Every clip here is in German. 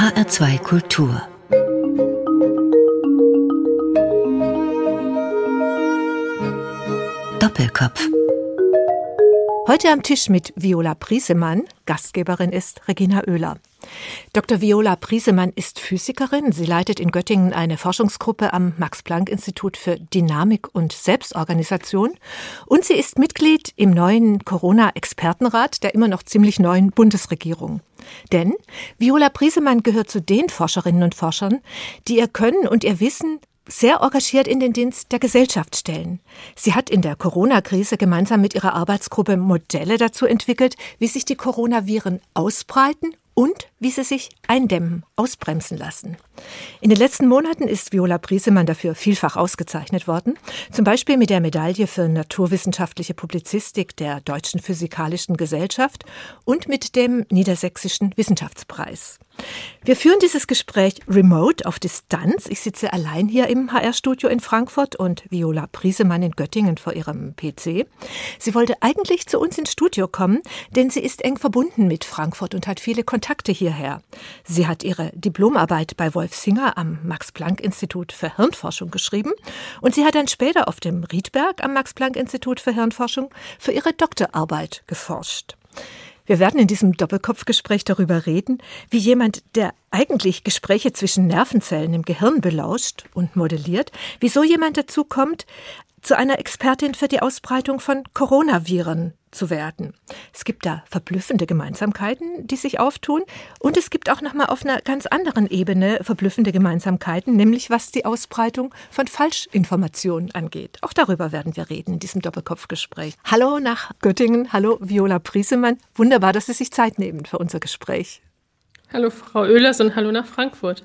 HR2 Kultur Doppelkopf Heute am Tisch mit Viola Priesemann, Gastgeberin ist Regina Oehler. Dr. Viola Priesemann ist Physikerin. Sie leitet in Göttingen eine Forschungsgruppe am Max-Planck-Institut für Dynamik und Selbstorganisation. Und sie ist Mitglied im neuen Corona-Expertenrat der immer noch ziemlich neuen Bundesregierung. Denn Viola Priesemann gehört zu den Forscherinnen und Forschern, die ihr Können und ihr Wissen sehr engagiert in den Dienst der Gesellschaft stellen. Sie hat in der Corona-Krise gemeinsam mit ihrer Arbeitsgruppe Modelle dazu entwickelt, wie sich die Coronaviren ausbreiten und wie sie sich eindämmen, ausbremsen lassen. In den letzten Monaten ist Viola Briesemann dafür vielfach ausgezeichnet worden, zum Beispiel mit der Medaille für naturwissenschaftliche Publizistik der Deutschen Physikalischen Gesellschaft und mit dem Niedersächsischen Wissenschaftspreis. Wir führen dieses Gespräch remote auf Distanz. Ich sitze allein hier im HR-Studio in Frankfurt und Viola Priesemann in Göttingen vor ihrem PC. Sie wollte eigentlich zu uns ins Studio kommen, denn sie ist eng verbunden mit Frankfurt und hat viele Kontakte hierher. Sie hat ihre Diplomarbeit bei Wolf Singer am Max-Planck-Institut für Hirnforschung geschrieben und sie hat dann später auf dem Riedberg am Max-Planck-Institut für Hirnforschung für ihre Doktorarbeit geforscht. Wir werden in diesem Doppelkopfgespräch darüber reden, wie jemand, der eigentlich Gespräche zwischen Nervenzellen im Gehirn belauscht und modelliert, wie so jemand dazu kommt, zu einer Expertin für die Ausbreitung von Coronaviren zu werden. Es gibt da verblüffende Gemeinsamkeiten, die sich auftun. Und es gibt auch nochmal auf einer ganz anderen Ebene verblüffende Gemeinsamkeiten, nämlich was die Ausbreitung von Falschinformationen angeht. Auch darüber werden wir reden in diesem Doppelkopfgespräch. Hallo nach Göttingen. Hallo Viola Priesemann. Wunderbar, dass Sie sich Zeit nehmen für unser Gespräch. Hallo Frau Oehlers und hallo nach Frankfurt.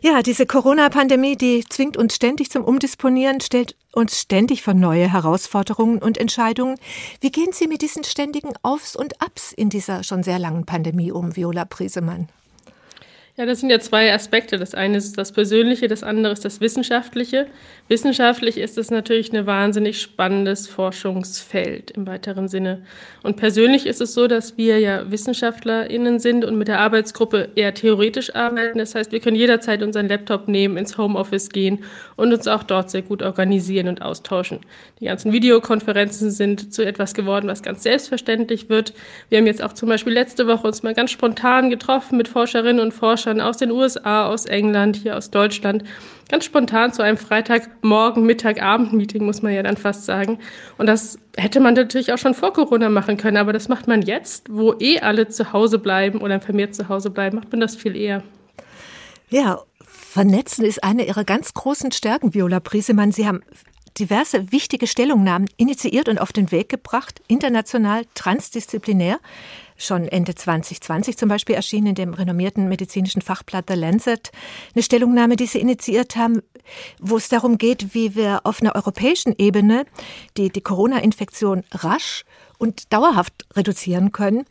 Ja, diese Corona-Pandemie, die zwingt uns ständig zum Umdisponieren, stellt uns ständig vor neue Herausforderungen und Entscheidungen. Wie gehen Sie mit diesen ständigen Aufs und Abs in dieser schon sehr langen Pandemie um, Viola Priesemann? Ja, das sind ja zwei Aspekte. Das eine ist das Persönliche, das andere ist das Wissenschaftliche. Wissenschaftlich ist es natürlich ein wahnsinnig spannendes Forschungsfeld im weiteren Sinne. Und persönlich ist es so, dass wir ja WissenschaftlerInnen sind und mit der Arbeitsgruppe eher theoretisch arbeiten. Das heißt, wir können jederzeit unseren Laptop nehmen, ins Homeoffice gehen und uns auch dort sehr gut organisieren und austauschen. Die ganzen Videokonferenzen sind zu etwas geworden, was ganz selbstverständlich wird. Wir haben jetzt auch zum Beispiel letzte Woche uns mal ganz spontan getroffen mit Forscherinnen und Forschern aus den USA, aus England, hier aus Deutschland, ganz spontan zu einem Freitagmorgen, Mittag, Abend-Meeting, muss man ja dann fast sagen. Und das hätte man natürlich auch schon vor Corona machen können, aber das macht man jetzt, wo eh alle zu Hause bleiben oder vermehrt zu Hause bleiben, macht man das viel eher. Ja, Vernetzen ist eine Ihrer ganz großen Stärken, Viola Priesemann. Sie haben diverse wichtige Stellungnahmen initiiert und auf den Weg gebracht, international, transdisziplinär schon Ende 2020 zum Beispiel erschienen in dem renommierten medizinischen Fachblatt The Lancet eine Stellungnahme, die Sie initiiert haben, wo es darum geht, wie wir auf einer europäischen Ebene die, die Corona-Infektion rasch und dauerhaft reduzieren können.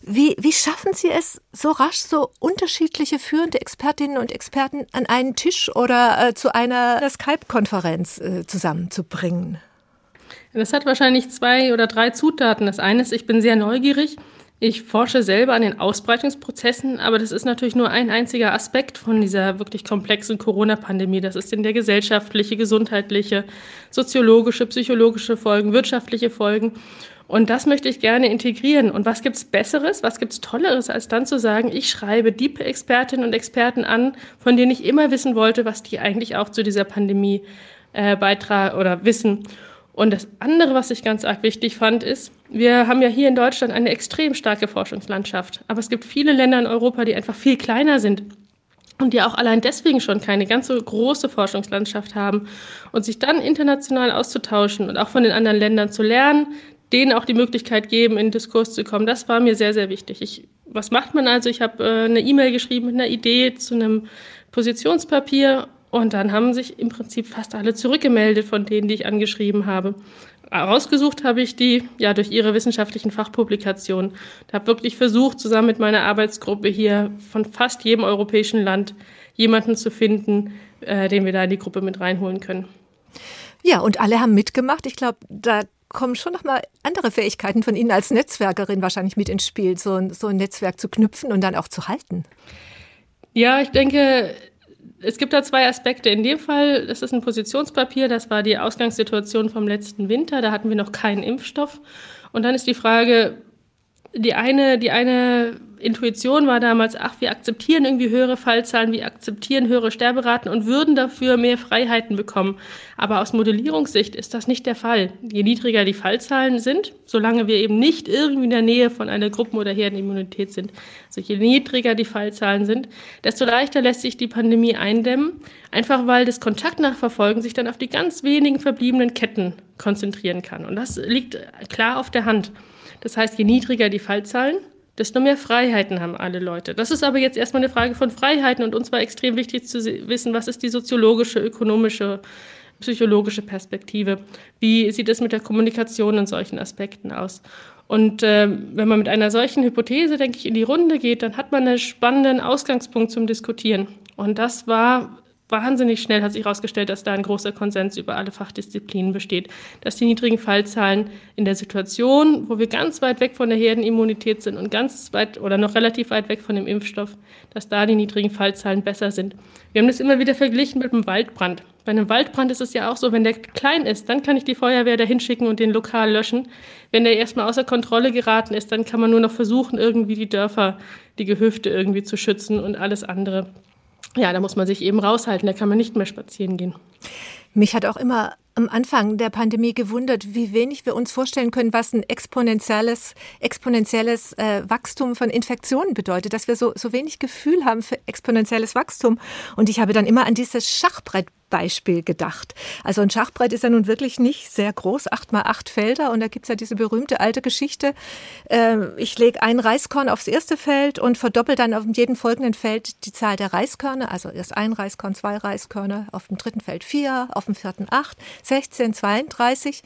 Wie, wie schaffen Sie es, so rasch so unterschiedliche führende Expertinnen und Experten an einen Tisch oder äh, zu einer Skype-Konferenz äh, zusammenzubringen? Das hat wahrscheinlich zwei oder drei Zutaten. Das eine ist, ich bin sehr neugierig ich forsche selber an den Ausbreitungsprozessen, aber das ist natürlich nur ein einziger Aspekt von dieser wirklich komplexen Corona-Pandemie. Das ist in der gesellschaftliche, gesundheitliche, soziologische, psychologische Folgen, wirtschaftliche Folgen. Und das möchte ich gerne integrieren. Und was gibt's Besseres, was gibt's Tolleres, als dann zu sagen, ich schreibe die Expertinnen und Experten an, von denen ich immer wissen wollte, was die eigentlich auch zu dieser Pandemie äh, beitragen oder wissen. Und das andere, was ich ganz arg wichtig fand, ist, wir haben ja hier in Deutschland eine extrem starke Forschungslandschaft. Aber es gibt viele Länder in Europa, die einfach viel kleiner sind und die auch allein deswegen schon keine ganz so große Forschungslandschaft haben. Und sich dann international auszutauschen und auch von den anderen Ländern zu lernen, denen auch die Möglichkeit geben, in Diskurs zu kommen, das war mir sehr, sehr wichtig. Ich, was macht man also? Ich habe äh, eine E-Mail geschrieben mit einer Idee zu einem Positionspapier und dann haben sich im Prinzip fast alle zurückgemeldet von denen, die ich angeschrieben habe. Rausgesucht habe ich die ja durch ihre wissenschaftlichen Fachpublikationen. Ich habe wirklich versucht, zusammen mit meiner Arbeitsgruppe hier von fast jedem europäischen Land jemanden zu finden, äh, den wir da in die Gruppe mit reinholen können. Ja, und alle haben mitgemacht. Ich glaube, da kommen schon noch mal andere Fähigkeiten von Ihnen als Netzwerkerin wahrscheinlich mit ins Spiel, so ein, so ein Netzwerk zu knüpfen und dann auch zu halten. Ja, ich denke, es gibt da zwei Aspekte. In dem Fall, das ist ein Positionspapier, das war die Ausgangssituation vom letzten Winter, da hatten wir noch keinen Impfstoff. Und dann ist die Frage, die eine, die eine Intuition war damals, ach, wir akzeptieren irgendwie höhere Fallzahlen, wir akzeptieren höhere Sterberaten und würden dafür mehr Freiheiten bekommen. Aber aus Modellierungssicht ist das nicht der Fall. Je niedriger die Fallzahlen sind, solange wir eben nicht irgendwie in der Nähe von einer Gruppen- oder Herdenimmunität sind, also je niedriger die Fallzahlen sind, desto leichter lässt sich die Pandemie eindämmen, einfach weil das Kontaktnachverfolgen sich dann auf die ganz wenigen verbliebenen Ketten konzentrieren kann. Und das liegt klar auf der Hand. Das heißt, je niedriger die Fallzahlen, desto mehr Freiheiten haben alle Leute. Das ist aber jetzt erstmal eine Frage von Freiheiten und uns war extrem wichtig zu wissen, was ist die soziologische, ökonomische, psychologische Perspektive? Wie sieht es mit der Kommunikation und solchen Aspekten aus? Und äh, wenn man mit einer solchen Hypothese, denke ich, in die Runde geht, dann hat man einen spannenden Ausgangspunkt zum Diskutieren. Und das war wahnsinnig schnell hat sich herausgestellt, dass da ein großer Konsens über alle Fachdisziplinen besteht, dass die niedrigen Fallzahlen in der Situation, wo wir ganz weit weg von der Herdenimmunität sind und ganz weit oder noch relativ weit weg von dem Impfstoff, dass da die niedrigen Fallzahlen besser sind. Wir haben das immer wieder verglichen mit einem Waldbrand. Bei einem Waldbrand ist es ja auch so, wenn der klein ist, dann kann ich die Feuerwehr da hinschicken und den lokal löschen. Wenn der erstmal außer Kontrolle geraten ist, dann kann man nur noch versuchen, irgendwie die Dörfer, die Gehöfte irgendwie zu schützen und alles andere ja, da muss man sich eben raushalten, da kann man nicht mehr spazieren gehen. Mich hat auch immer am Anfang der Pandemie gewundert, wie wenig wir uns vorstellen können, was ein exponentielles, exponentielles äh, Wachstum von Infektionen bedeutet, dass wir so, so wenig Gefühl haben für exponentielles Wachstum. Und ich habe dann immer an dieses Schachbrett Beispiel gedacht. Also ein Schachbrett ist ja nun wirklich nicht sehr groß, acht mal acht Felder und da gibt's ja diese berühmte alte Geschichte. Äh, ich lege ein Reiskorn aufs erste Feld und verdoppel dann auf jedem folgenden Feld die Zahl der Reiskörner. Also erst ein Reiskorn, zwei Reiskörner, auf dem dritten Feld vier, auf dem vierten acht, 16, 32.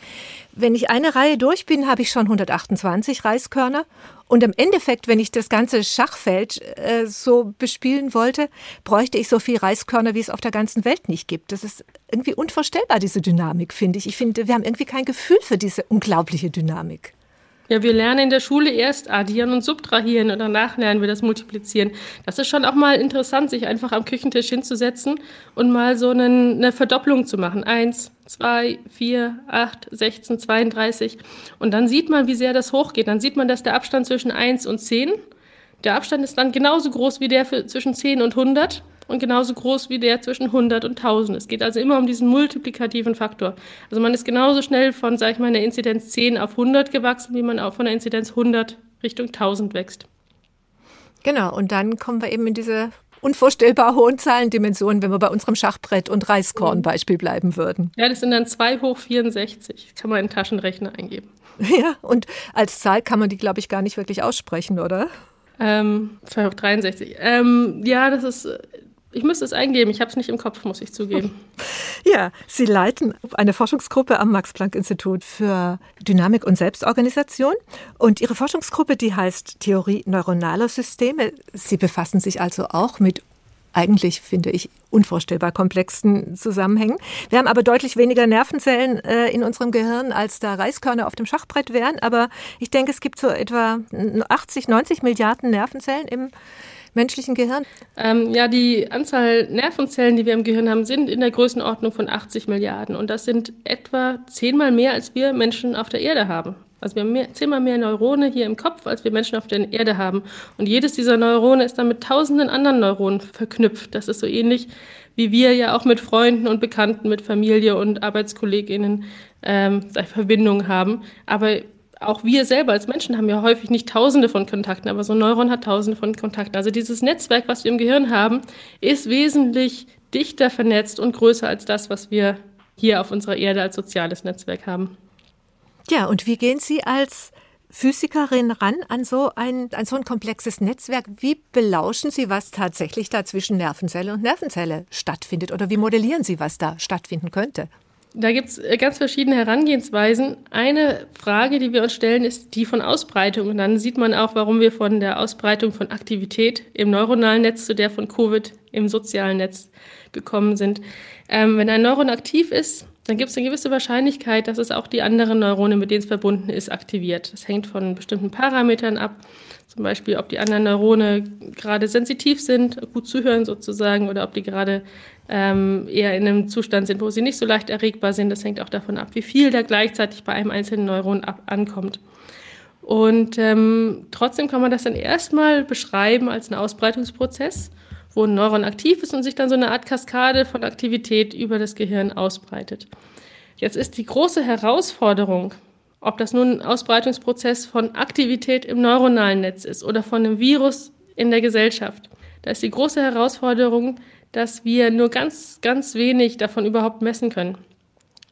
Wenn ich eine Reihe durch bin, habe ich schon 128 Reiskörner und im Endeffekt, wenn ich das ganze Schachfeld äh, so bespielen wollte, bräuchte ich so viel Reiskörner, wie es auf der ganzen Welt nicht gibt. Das ist irgendwie unvorstellbar, diese Dynamik, finde ich. Ich finde, wir haben irgendwie kein Gefühl für diese unglaubliche Dynamik. Ja, wir lernen in der Schule erst addieren und subtrahieren und danach lernen wir das multiplizieren. Das ist schon auch mal interessant, sich einfach am Küchentisch hinzusetzen und mal so einen, eine Verdopplung zu machen. Eins, 2, 4, 8, 16, 32. Und dann sieht man, wie sehr das hochgeht. Dann sieht man, dass der Abstand zwischen 1 und 10, der Abstand ist dann genauso groß wie der für, zwischen 10 und 100 und genauso groß wie der zwischen 100 und 1000. Es geht also immer um diesen multiplikativen Faktor. Also man ist genauso schnell von, sag ich mal, der Inzidenz 10 auf 100 gewachsen, wie man auch von der Inzidenz 100 Richtung 1000 wächst. Genau, und dann kommen wir eben in diese unvorstellbar hohen Zahlendimensionen, wenn wir bei unserem Schachbrett- und Reiskorn-Beispiel bleiben würden. Ja, das sind dann 2 hoch 64. Das kann man in den Taschenrechner eingeben. Ja, und als Zahl kann man die, glaube ich, gar nicht wirklich aussprechen, oder? Ähm, 2 hoch 63. Ähm, ja, das ist ich müsste es eingeben, ich habe es nicht im Kopf, muss ich zugeben. Ja, Sie leiten eine Forschungsgruppe am Max-Planck-Institut für Dynamik und Selbstorganisation. Und Ihre Forschungsgruppe, die heißt Theorie neuronaler Systeme. Sie befassen sich also auch mit eigentlich, finde ich, unvorstellbar komplexen Zusammenhängen. Wir haben aber deutlich weniger Nervenzellen äh, in unserem Gehirn, als da Reiskörner auf dem Schachbrett wären. Aber ich denke, es gibt so etwa 80, 90 Milliarden Nervenzellen im menschlichen Gehirn? Ähm, ja, die Anzahl Nervenzellen, die wir im Gehirn haben, sind in der Größenordnung von 80 Milliarden. Und das sind etwa zehnmal mehr, als wir Menschen auf der Erde haben. Also wir haben mehr, zehnmal mehr Neurone hier im Kopf, als wir Menschen auf der Erde haben. Und jedes dieser Neurone ist dann mit tausenden anderen Neuronen verknüpft. Das ist so ähnlich, wie wir ja auch mit Freunden und Bekannten, mit Familie und ArbeitskollegInnen ähm, Verbindungen haben. Aber auch wir selber als Menschen haben ja häufig nicht tausende von Kontakten, aber so ein Neuron hat tausende von Kontakten. Also dieses Netzwerk, was wir im Gehirn haben, ist wesentlich dichter vernetzt und größer als das, was wir hier auf unserer Erde als soziales Netzwerk haben. Ja, und wie gehen Sie als Physikerin ran an so ein, an so ein komplexes Netzwerk? Wie belauschen Sie, was tatsächlich da zwischen Nervenzelle und Nervenzelle stattfindet? Oder wie modellieren Sie, was da stattfinden könnte? Da gibt es äh, ganz verschiedene Herangehensweisen. Eine Frage, die wir uns stellen, ist die von Ausbreitung. Und dann sieht man auch, warum wir von der Ausbreitung von Aktivität im neuronalen Netz zu der von Covid im sozialen Netz gekommen sind. Ähm, wenn ein Neuron aktiv ist, dann gibt es eine gewisse Wahrscheinlichkeit, dass es auch die anderen Neurone, mit denen es verbunden ist, aktiviert. Das hängt von bestimmten Parametern ab. Zum Beispiel, ob die anderen Neurone gerade sensitiv sind, gut zuhören sozusagen, oder ob die gerade ähm, eher in einem Zustand sind, wo sie nicht so leicht erregbar sind. Das hängt auch davon ab, wie viel da gleichzeitig bei einem einzelnen Neuron ab ankommt. Und ähm, trotzdem kann man das dann erstmal beschreiben als einen Ausbreitungsprozess, wo ein Neuron aktiv ist und sich dann so eine Art Kaskade von Aktivität über das Gehirn ausbreitet. Jetzt ist die große Herausforderung, ob das nun ein Ausbreitungsprozess von Aktivität im neuronalen Netz ist oder von einem Virus in der Gesellschaft. Da ist die große Herausforderung, dass wir nur ganz, ganz wenig davon überhaupt messen können.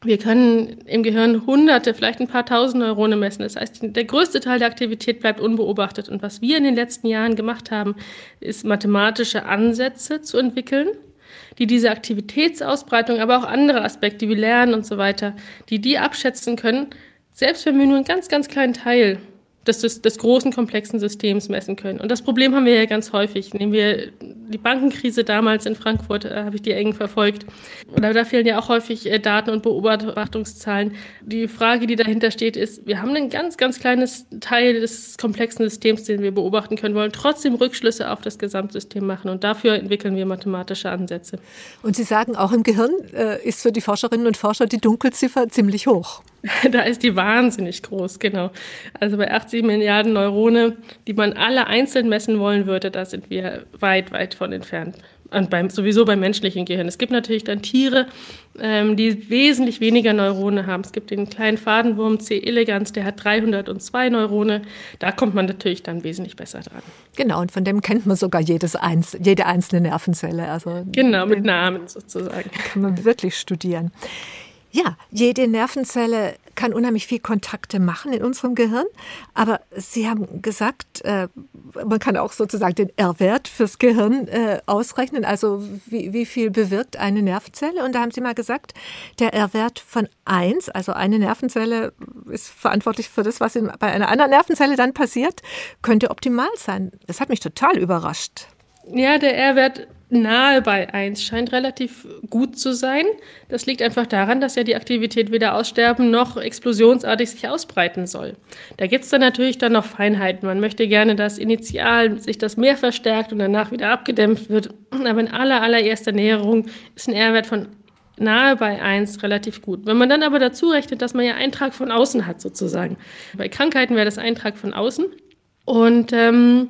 Wir können im Gehirn hunderte, vielleicht ein paar tausend Neurone messen. Das heißt, der größte Teil der Aktivität bleibt unbeobachtet. Und was wir in den letzten Jahren gemacht haben, ist mathematische Ansätze zu entwickeln, die diese Aktivitätsausbreitung, aber auch andere Aspekte wie Lernen und so weiter, die die abschätzen können, selbst wenn wir nur einen ganz, ganz kleinen Teil des, des, des großen komplexen Systems messen können. Und das Problem haben wir ja ganz häufig. Nehmen wir die Bankenkrise damals in Frankfurt, äh, habe ich die eng verfolgt. Oder da fehlen ja auch häufig äh, Daten und Beobachtungszahlen. Die Frage, die dahinter steht, ist, wir haben ein ganz, ganz kleines Teil des komplexen Systems, den wir beobachten können, wollen trotzdem Rückschlüsse auf das Gesamtsystem machen. Und dafür entwickeln wir mathematische Ansätze. Und Sie sagen, auch im Gehirn äh, ist für die Forscherinnen und Forscher die Dunkelziffer ziemlich hoch. Da ist die wahnsinnig groß, genau. Also bei 80 Milliarden Neurone, die man alle einzeln messen wollen würde, da sind wir weit, weit von entfernt. Und beim, sowieso beim menschlichen Gehirn. Es gibt natürlich dann Tiere, ähm, die wesentlich weniger Neurone haben. Es gibt den kleinen Fadenwurm C. elegans, der hat 302 Neurone. Da kommt man natürlich dann wesentlich besser dran. Genau, und von dem kennt man sogar jedes eins, jede einzelne Nervenzelle. Also genau, mit Namen sozusagen. Kann man wirklich studieren. Ja, jede Nervenzelle kann unheimlich viel Kontakte machen in unserem Gehirn. Aber Sie haben gesagt, äh, man kann auch sozusagen den R-Wert fürs Gehirn äh, ausrechnen. Also wie, wie viel bewirkt eine Nervenzelle? Und da haben Sie mal gesagt, der R-Wert von 1, also eine Nervenzelle ist verantwortlich für das, was in, bei einer anderen Nervenzelle dann passiert, könnte optimal sein. Das hat mich total überrascht. Ja, der R-Wert nahe bei 1 scheint relativ gut zu sein. Das liegt einfach daran, dass ja die Aktivität weder aussterben noch explosionsartig sich ausbreiten soll. Da gibt es dann natürlich dann noch Feinheiten. Man möchte gerne, dass initial sich das mehr verstärkt und danach wieder abgedämpft wird. Aber in aller, allererster Näherung ist ein R-Wert von nahe bei 1 relativ gut. Wenn man dann aber dazu rechnet, dass man ja Eintrag von außen hat sozusagen. Bei Krankheiten wäre das Eintrag von außen. Und ähm,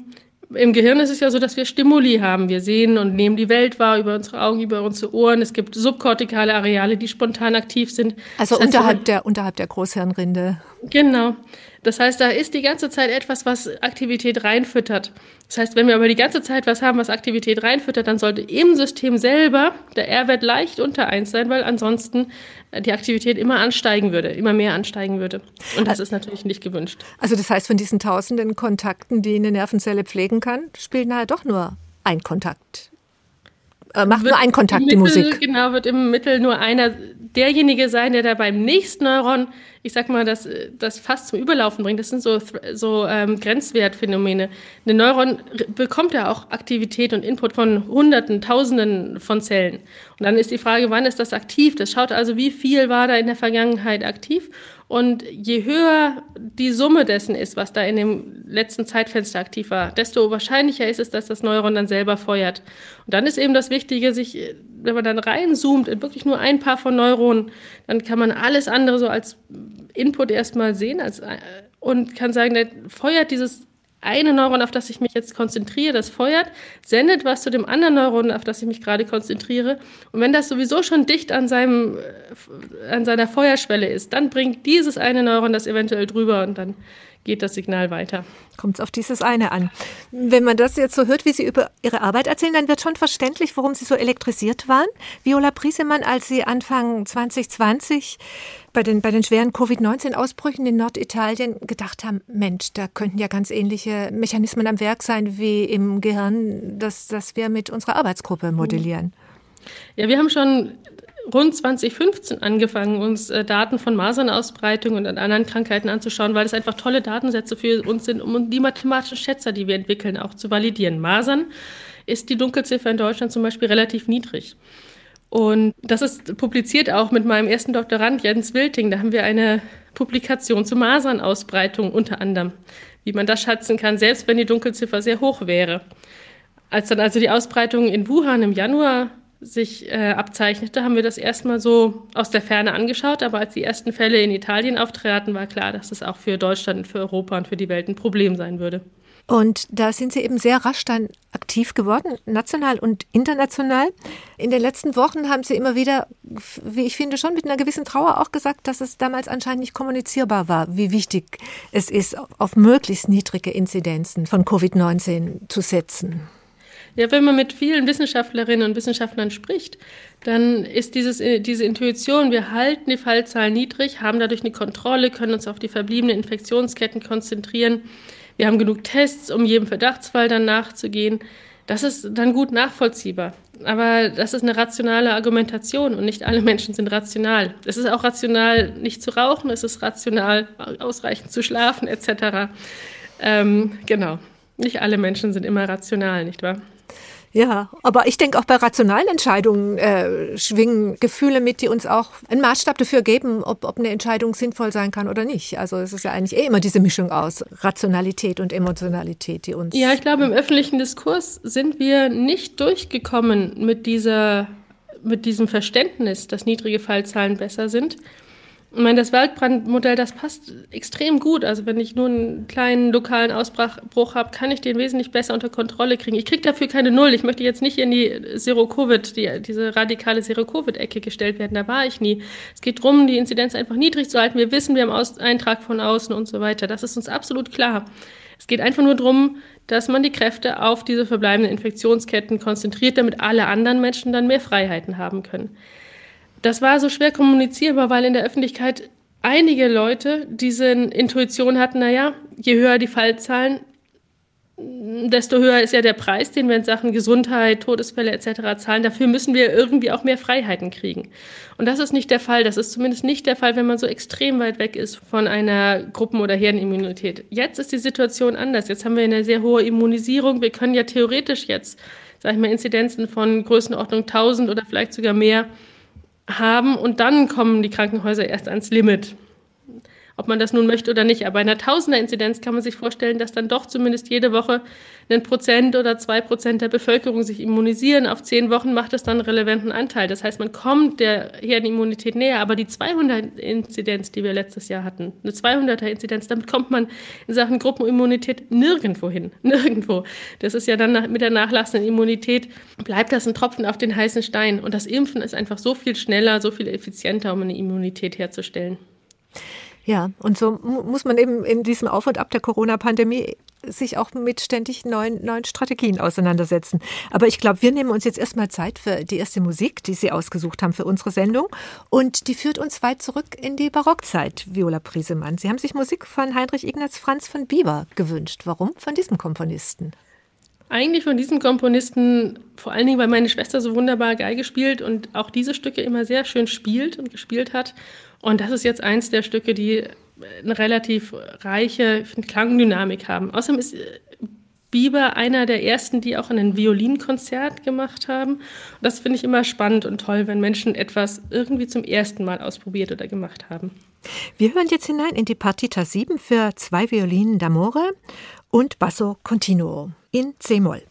im Gehirn ist es ja so, dass wir Stimuli haben. Wir sehen und nehmen die Welt wahr über unsere Augen, über unsere Ohren. Es gibt subkortikale Areale, die spontan aktiv sind. Also das heißt, unterhalb, der, unterhalb der Großhirnrinde. Genau. Das heißt, da ist die ganze Zeit etwas, was Aktivität reinfüttert. Das heißt, wenn wir aber die ganze Zeit was haben, was Aktivität reinfüttert, dann sollte im System selber der R-Wert leicht unter 1 sein, weil ansonsten äh, die Aktivität immer ansteigen würde, immer mehr ansteigen würde. Und das ist natürlich nicht gewünscht. Also das heißt, von diesen tausenden Kontakten, die eine Nervenzelle pflegen kann, spielt nachher doch nur ein Kontakt. Äh, macht wird nur ein Kontakt Mittel, die Musik. Genau, wird im Mittel nur einer derjenige sein, der da beim nächsten Neuron ich sag mal, das, das fast zum Überlaufen bringt. Das sind so, so ähm, Grenzwertphänomene. Ein Neuron bekommt ja auch Aktivität und Input von Hunderten, Tausenden von Zellen. Und dann ist die Frage, wann ist das aktiv? Das schaut also, wie viel war da in der Vergangenheit aktiv. Und je höher die Summe dessen ist, was da in dem letzten Zeitfenster aktiv war, desto wahrscheinlicher ist es, dass das Neuron dann selber feuert. Und dann ist eben das Wichtige, sich, wenn man dann reinzoomt in wirklich nur ein paar von Neuronen, dann kann man alles andere so als Input erstmal sehen als, äh, und kann sagen, der feuert dieses eine Neuron, auf das ich mich jetzt konzentriere, das feuert, sendet was zu dem anderen Neuron, auf das ich mich gerade konzentriere. Und wenn das sowieso schon dicht an, seinem, äh, an seiner Feuerschwelle ist, dann bringt dieses eine Neuron das eventuell drüber und dann geht das Signal weiter. Kommt es auf dieses eine an. Wenn man das jetzt so hört, wie Sie über Ihre Arbeit erzählen, dann wird schon verständlich, warum Sie so elektrisiert waren. Viola Priesemann, als Sie Anfang 2020 bei den, bei den schweren Covid-19-Ausbrüchen in Norditalien gedacht haben, Mensch, da könnten ja ganz ähnliche Mechanismen am Werk sein wie im Gehirn, das, das wir mit unserer Arbeitsgruppe modellieren. Ja, wir haben schon rund 2015 angefangen, uns äh, Daten von Masernausbreitung und anderen Krankheiten anzuschauen, weil es einfach tolle Datensätze für uns sind, um die mathematischen Schätzer, die wir entwickeln, auch zu validieren. Masern ist die Dunkelziffer in Deutschland zum Beispiel relativ niedrig. Und das ist publiziert auch mit meinem ersten Doktorand Jens Wilting. Da haben wir eine Publikation zur Masernausbreitung unter anderem, wie man das schätzen kann, selbst wenn die Dunkelziffer sehr hoch wäre. Als dann also die Ausbreitung in Wuhan im Januar sich äh, abzeichnete, haben wir das erstmal so aus der Ferne angeschaut. Aber als die ersten Fälle in Italien auftraten, war klar, dass es auch für Deutschland, für Europa und für die Welt ein Problem sein würde. Und da sind Sie eben sehr rasch dann aktiv geworden, national und international. In den letzten Wochen haben Sie immer wieder, wie ich finde, schon mit einer gewissen Trauer auch gesagt, dass es damals anscheinend nicht kommunizierbar war, wie wichtig es ist, auf möglichst niedrige Inzidenzen von Covid-19 zu setzen. Ja, wenn man mit vielen Wissenschaftlerinnen und Wissenschaftlern spricht, dann ist dieses, äh, diese Intuition, wir halten die Fallzahlen niedrig, haben dadurch eine Kontrolle, können uns auf die verbliebenen Infektionsketten konzentrieren. Wir haben genug Tests, um jedem Verdachtsfall dann nachzugehen. Das ist dann gut nachvollziehbar. Aber das ist eine rationale Argumentation und nicht alle Menschen sind rational. Es ist auch rational, nicht zu rauchen, es ist rational, ausreichend zu schlafen, etc. Ähm, genau. Nicht alle Menschen sind immer rational, nicht wahr? Ja, aber ich denke auch bei rationalen Entscheidungen äh, schwingen Gefühle mit, die uns auch einen Maßstab dafür geben, ob, ob eine Entscheidung sinnvoll sein kann oder nicht. Also es ist ja eigentlich eh immer diese Mischung aus Rationalität und Emotionalität, die uns. Ja, ich glaube, im öffentlichen Diskurs sind wir nicht durchgekommen mit dieser mit diesem Verständnis, dass niedrige Fallzahlen besser sind. Ich meine, das Waldbrandmodell, das passt extrem gut. Also wenn ich nur einen kleinen lokalen Ausbruch habe, kann ich den wesentlich besser unter Kontrolle kriegen. Ich kriege dafür keine Null. Ich möchte jetzt nicht in die Zero-Covid, die, diese radikale Zero-Covid-Ecke gestellt werden. Da war ich nie. Es geht darum, die Inzidenz einfach niedrig zu halten. Wir wissen, wir haben Aus Eintrag von außen und so weiter. Das ist uns absolut klar. Es geht einfach nur darum, dass man die Kräfte auf diese verbleibenden Infektionsketten konzentriert, damit alle anderen Menschen dann mehr Freiheiten haben können. Das war so schwer kommunizierbar, weil in der Öffentlichkeit einige Leute diese Intuition hatten, naja, je höher die Fallzahlen, desto höher ist ja der Preis, den wir in Sachen Gesundheit, Todesfälle etc. zahlen. Dafür müssen wir irgendwie auch mehr Freiheiten kriegen. Und das ist nicht der Fall. Das ist zumindest nicht der Fall, wenn man so extrem weit weg ist von einer Gruppen- oder Herdenimmunität. Jetzt ist die Situation anders. Jetzt haben wir eine sehr hohe Immunisierung. Wir können ja theoretisch jetzt, sage ich mal, Inzidenzen von Größenordnung 1000 oder vielleicht sogar mehr haben und dann kommen die Krankenhäuser erst ans Limit. Ob man das nun möchte oder nicht. Aber bei einer Tausender-Inzidenz kann man sich vorstellen, dass dann doch zumindest jede Woche ein Prozent oder zwei Prozent der Bevölkerung sich immunisieren. Auf zehn Wochen macht das dann einen relevanten Anteil. Das heißt, man kommt der Herdenimmunität näher. Aber die 200-Inzidenz, die wir letztes Jahr hatten, eine 200er-Inzidenz, damit kommt man in Sachen Gruppenimmunität nirgendwo hin. Nirgendwo. Das ist ja dann mit der nachlassenden Immunität, bleibt das ein Tropfen auf den heißen Stein. Und das Impfen ist einfach so viel schneller, so viel effizienter, um eine Immunität herzustellen. Ja, und so muss man eben in diesem Auf und Ab der Corona-Pandemie sich auch mit ständig neuen, neuen Strategien auseinandersetzen. Aber ich glaube, wir nehmen uns jetzt erstmal Zeit für die erste Musik, die Sie ausgesucht haben für unsere Sendung. Und die führt uns weit zurück in die Barockzeit, Viola Priesemann. Sie haben sich Musik von Heinrich Ignaz Franz von Bieber gewünscht. Warum von diesem Komponisten? Eigentlich von diesem Komponisten, vor allen Dingen, weil meine Schwester so wunderbar Geige spielt und auch diese Stücke immer sehr schön spielt und gespielt hat. Und das ist jetzt eins der Stücke, die eine relativ reiche Klangdynamik haben. Außerdem ist äh, Bieber einer der ersten, die auch ein Violinkonzert gemacht haben. Und das finde ich immer spannend und toll, wenn Menschen etwas irgendwie zum ersten Mal ausprobiert oder gemacht haben. Wir hören jetzt hinein in die Partita 7 für zwei Violinen d'Amore und Basso Continuo in C-Moll.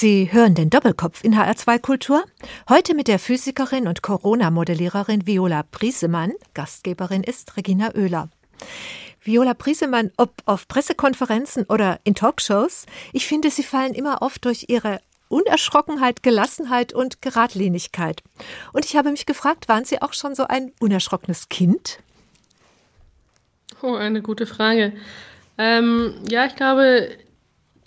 Sie hören den Doppelkopf in HR2 Kultur. Heute mit der Physikerin und Corona-Modelliererin Viola Priesemann. Gastgeberin ist Regina Oehler. Viola Priesemann, ob auf Pressekonferenzen oder in Talkshows, ich finde, Sie fallen immer oft durch Ihre Unerschrockenheit, Gelassenheit und Geradlinigkeit. Und ich habe mich gefragt, waren Sie auch schon so ein unerschrockenes Kind? Oh, eine gute Frage. Ähm, ja, ich glaube,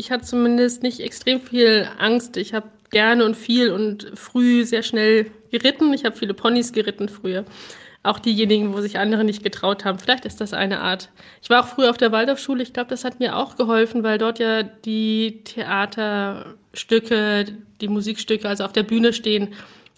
ich hatte zumindest nicht extrem viel Angst. Ich habe gerne und viel und früh sehr schnell geritten. Ich habe viele Ponys geritten früher. Auch diejenigen, wo sich andere nicht getraut haben. Vielleicht ist das eine Art. Ich war auch früher auf der Waldorfschule. Ich glaube, das hat mir auch geholfen, weil dort ja die Theaterstücke, die Musikstücke, also auf der Bühne stehen,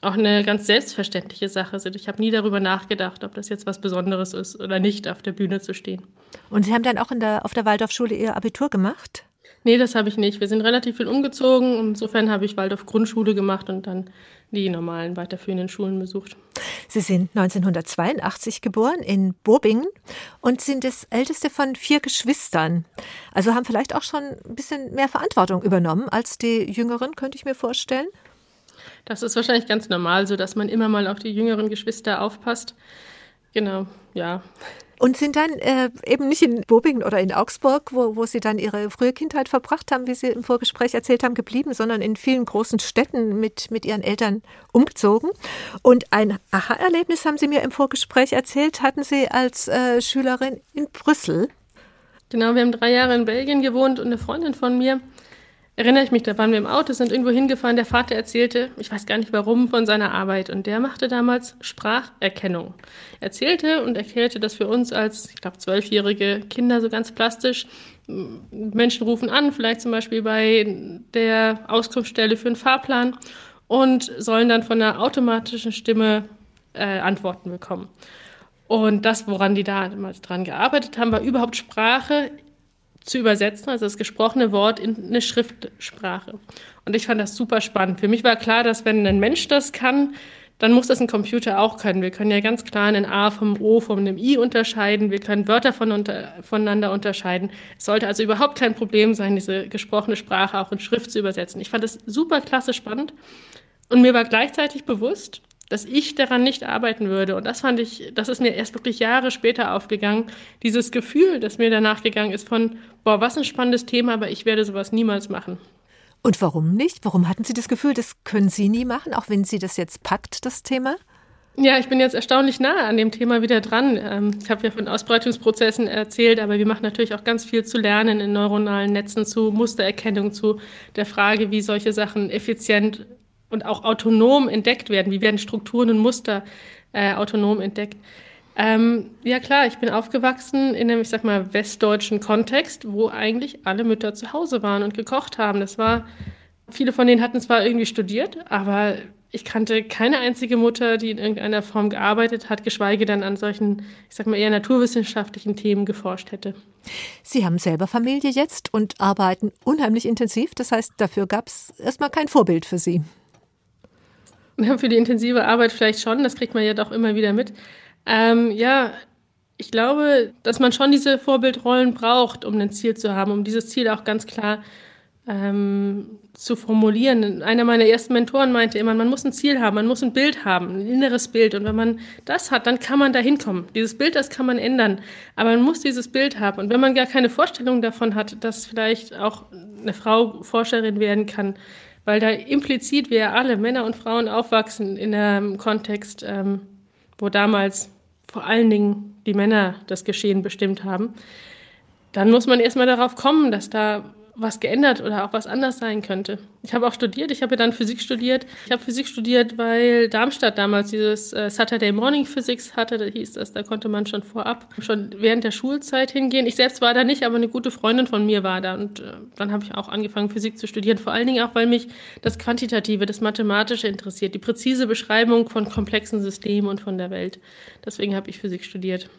auch eine ganz selbstverständliche Sache sind. Ich habe nie darüber nachgedacht, ob das jetzt was Besonderes ist oder nicht, auf der Bühne zu stehen. Und Sie haben dann auch in der, auf der Waldorfschule Ihr Abitur gemacht? Nee, das habe ich nicht. Wir sind relativ viel umgezogen. Insofern habe ich Waldorf Grundschule gemacht und dann die normalen weiterführenden Schulen besucht. Sie sind 1982 geboren in Bobingen und sind das älteste von vier Geschwistern. Also haben vielleicht auch schon ein bisschen mehr Verantwortung übernommen als die Jüngeren, könnte ich mir vorstellen. Das ist wahrscheinlich ganz normal, so dass man immer mal auf die jüngeren Geschwister aufpasst. Genau, ja. Und sind dann äh, eben nicht in Bobingen oder in Augsburg, wo, wo Sie dann Ihre frühe Kindheit verbracht haben, wie Sie im Vorgespräch erzählt haben, geblieben, sondern in vielen großen Städten mit, mit Ihren Eltern umgezogen. Und ein Aha-Erlebnis haben Sie mir im Vorgespräch erzählt, hatten Sie als äh, Schülerin in Brüssel. Genau, wir haben drei Jahre in Belgien gewohnt und eine Freundin von mir erinnere ich mich, da waren wir im Auto, sind irgendwo hingefahren, der Vater erzählte, ich weiß gar nicht warum, von seiner Arbeit. Und der machte damals Spracherkennung. Er erzählte und erklärte das für uns als, ich glaube, zwölfjährige Kinder so ganz plastisch. Menschen rufen an, vielleicht zum Beispiel bei der Auskunftsstelle für einen Fahrplan und sollen dann von einer automatischen Stimme äh, Antworten bekommen. Und das, woran die damals dran gearbeitet haben, war überhaupt Sprache zu übersetzen, also das gesprochene Wort in eine Schriftsprache. Und ich fand das super spannend. Für mich war klar, dass wenn ein Mensch das kann, dann muss das ein Computer auch können. Wir können ja ganz klar einen A vom O vom einem I unterscheiden. Wir können Wörter von unter, voneinander unterscheiden. Es sollte also überhaupt kein Problem sein, diese gesprochene Sprache auch in Schrift zu übersetzen. Ich fand das super klasse spannend. Und mir war gleichzeitig bewusst, dass ich daran nicht arbeiten würde. Und das fand ich, das ist mir erst wirklich Jahre später aufgegangen. Dieses Gefühl, das mir danach gegangen ist von, boah, was ein spannendes Thema, aber ich werde sowas niemals machen. Und warum nicht? Warum hatten Sie das Gefühl, das können Sie nie machen, auch wenn Sie das jetzt packt, das Thema? Ja, ich bin jetzt erstaunlich nahe an dem Thema wieder dran. Ähm, ich habe ja von Ausbreitungsprozessen erzählt, aber wir machen natürlich auch ganz viel zu lernen in neuronalen Netzen zu Mustererkennung, zu der Frage, wie solche Sachen effizient und auch autonom entdeckt werden. Wie werden Strukturen und Muster äh, autonom entdeckt? Ähm, ja klar, ich bin aufgewachsen in einem, ich sag mal, westdeutschen Kontext, wo eigentlich alle Mütter zu Hause waren und gekocht haben. Das war, viele von denen hatten zwar irgendwie studiert, aber ich kannte keine einzige Mutter, die in irgendeiner Form gearbeitet hat, geschweige denn an solchen, ich sag mal, eher naturwissenschaftlichen Themen geforscht hätte. Sie haben selber Familie jetzt und arbeiten unheimlich intensiv. Das heißt, dafür gab es erstmal kein Vorbild für Sie. Für die intensive Arbeit vielleicht schon, das kriegt man ja doch immer wieder mit. Ähm, ja, ich glaube, dass man schon diese Vorbildrollen braucht, um ein Ziel zu haben, um dieses Ziel auch ganz klar ähm, zu formulieren. Einer meiner ersten Mentoren meinte immer, man muss ein Ziel haben, man muss ein Bild haben, ein inneres Bild. Und wenn man das hat, dann kann man da hinkommen. Dieses Bild, das kann man ändern. Aber man muss dieses Bild haben. Und wenn man gar keine Vorstellung davon hat, dass vielleicht auch eine Frau Forscherin werden kann, weil da implizit wir alle, Männer und Frauen, aufwachsen in einem Kontext, ähm, wo damals vor allen Dingen die Männer das Geschehen bestimmt haben, dann muss man erstmal darauf kommen, dass da was geändert oder auch was anders sein könnte. Ich habe auch studiert, ich habe dann Physik studiert. Ich habe Physik studiert, weil Darmstadt damals dieses äh, Saturday Morning Physics hatte, da hieß das, da konnte man schon vorab, schon während der Schulzeit hingehen. Ich selbst war da nicht, aber eine gute Freundin von mir war da und äh, dann habe ich auch angefangen Physik zu studieren, vor allen Dingen auch, weil mich das Quantitative, das Mathematische interessiert, die präzise Beschreibung von komplexen Systemen und von der Welt. Deswegen habe ich Physik studiert.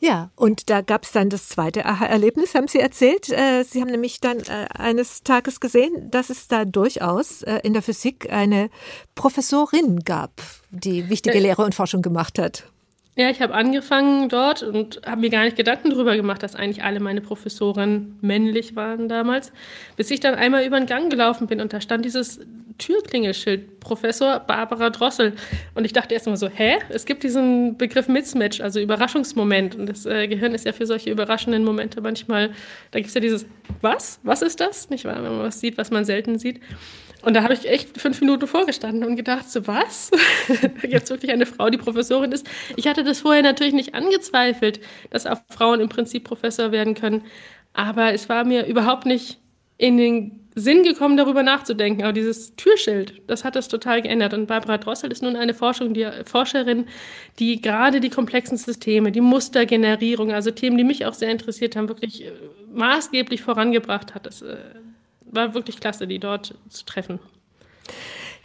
Ja, und da gab es dann das zweite Aha-Erlebnis, haben Sie erzählt. Äh, Sie haben nämlich dann äh, eines Tages gesehen, dass es da durchaus äh, in der Physik eine Professorin gab, die wichtige Lehre und Forschung gemacht hat. Ja, ich habe angefangen dort und habe mir gar nicht Gedanken darüber gemacht, dass eigentlich alle meine Professoren männlich waren damals, bis ich dann einmal über den Gang gelaufen bin und da stand dieses Türklingelschild, Professor Barbara Drossel. Und ich dachte erst mal so, hä? Es gibt diesen Begriff Mismatch, also Überraschungsmoment. Und das äh, Gehirn ist ja für solche überraschenden Momente manchmal, da gibt es ja dieses, was? Was ist das? Nicht wahr? Wenn man was sieht, was man selten sieht. Und da habe ich echt fünf Minuten vorgestanden und gedacht, so was? Jetzt wirklich eine Frau, die Professorin ist. Ich hatte das vorher natürlich nicht angezweifelt, dass auch Frauen im Prinzip Professor werden können. Aber es war mir überhaupt nicht in den Sinn gekommen, darüber nachzudenken. Aber dieses Türschild, das hat das total geändert. Und Barbara Drossel ist nun eine Forschung, die, Forscherin, die gerade die komplexen Systeme, die Mustergenerierung, also Themen, die mich auch sehr interessiert haben, wirklich äh, maßgeblich vorangebracht hat. Das, äh, war wirklich klasse, die dort zu treffen.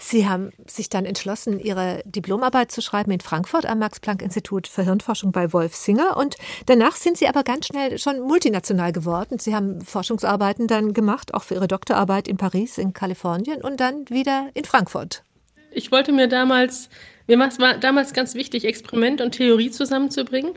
Sie haben sich dann entschlossen, Ihre Diplomarbeit zu schreiben in Frankfurt am Max-Planck-Institut für Hirnforschung bei Wolf Singer. Und danach sind Sie aber ganz schnell schon multinational geworden. Sie haben Forschungsarbeiten dann gemacht, auch für Ihre Doktorarbeit in Paris, in Kalifornien und dann wieder in Frankfurt. Ich wollte mir damals, mir war damals ganz wichtig, Experiment und Theorie zusammenzubringen